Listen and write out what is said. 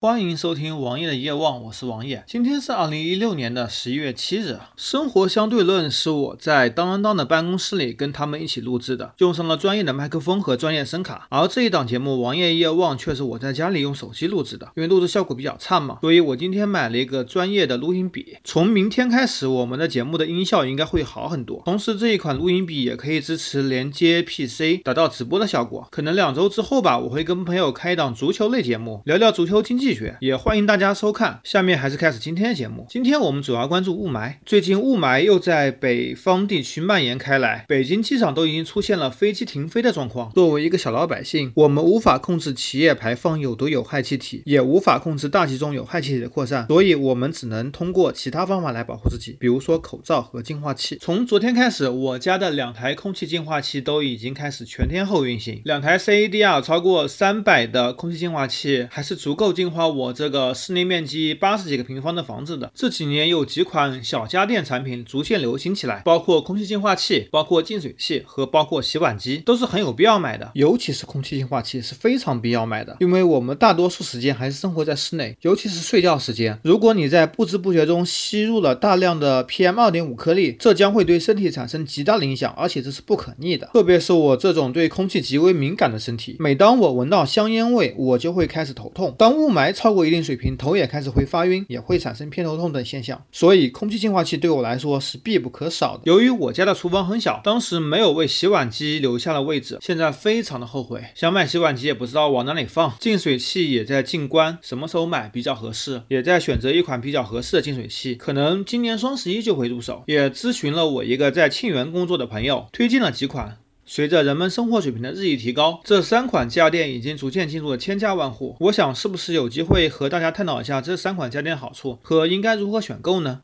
欢迎收听王爷的夜望，我是王爷。今天是二零一六年的十一月七日。生活相对论是我在当当当的办公室里跟他们一起录制的，用上了专业的麦克风和专业声卡。而这一档节目王爷夜望却是我在家里用手机录制的，因为录制效果比较差嘛，所以我今天买了一个专业的录音笔。从明天开始，我们的节目的音效应该会好很多。同时，这一款录音笔也可以支持连接 PC，达到直播的效果。可能两周之后吧，我会跟朋友开一档足球类节目，聊聊足球经济。也欢迎大家收看。下面还是开始今天的节目。今天我们主要关注雾霾。最近雾霾又在北方地区蔓延开来，北京机场都已经出现了飞机停飞的状况。作为一个小老百姓，我们无法控制企业排放有毒有害气体，也无法控制大气中有害气体的扩散，所以我们只能通过其他方法来保护自己，比如说口罩和净化器。从昨天开始，我家的两台空气净化器都已经开始全天候运行，两台 CADR 超过三百的空气净化器还是足够净化。我这个室内面积八十几个平方的房子的，这几年有几款小家电产品逐渐流行起来，包括空气净化器、包括净水器和包括洗碗机，都是很有必要买的。尤其是空气净化器是非常必要买的，因为我们大多数时间还是生活在室内，尤其是睡觉时间，如果你在不知不觉中吸入了大量的 PM 二点五颗粒，这将会对身体产生极大的影响，而且这是不可逆的。特别是我这种对空气极为敏感的身体，每当我闻到香烟味，我就会开始头痛。当雾霾超过一定水平，头也开始会发晕，也会产生偏头痛等现象，所以空气净化器对我来说是必不可少的。由于我家的厨房很小，当时没有为洗碗机留下了位置，现在非常的后悔。想买洗碗机也不知道往哪里放，净水器也在静观，什么时候买比较合适？也在选择一款比较合适的净水器，可能今年双十一就会入手。也咨询了我一个在沁园工作的朋友，推荐了几款。随着人们生活水平的日益提高，这三款家电已经逐渐进入了千家万户。我想，是不是有机会和大家探讨一下这三款家电的好处和应该如何选购呢？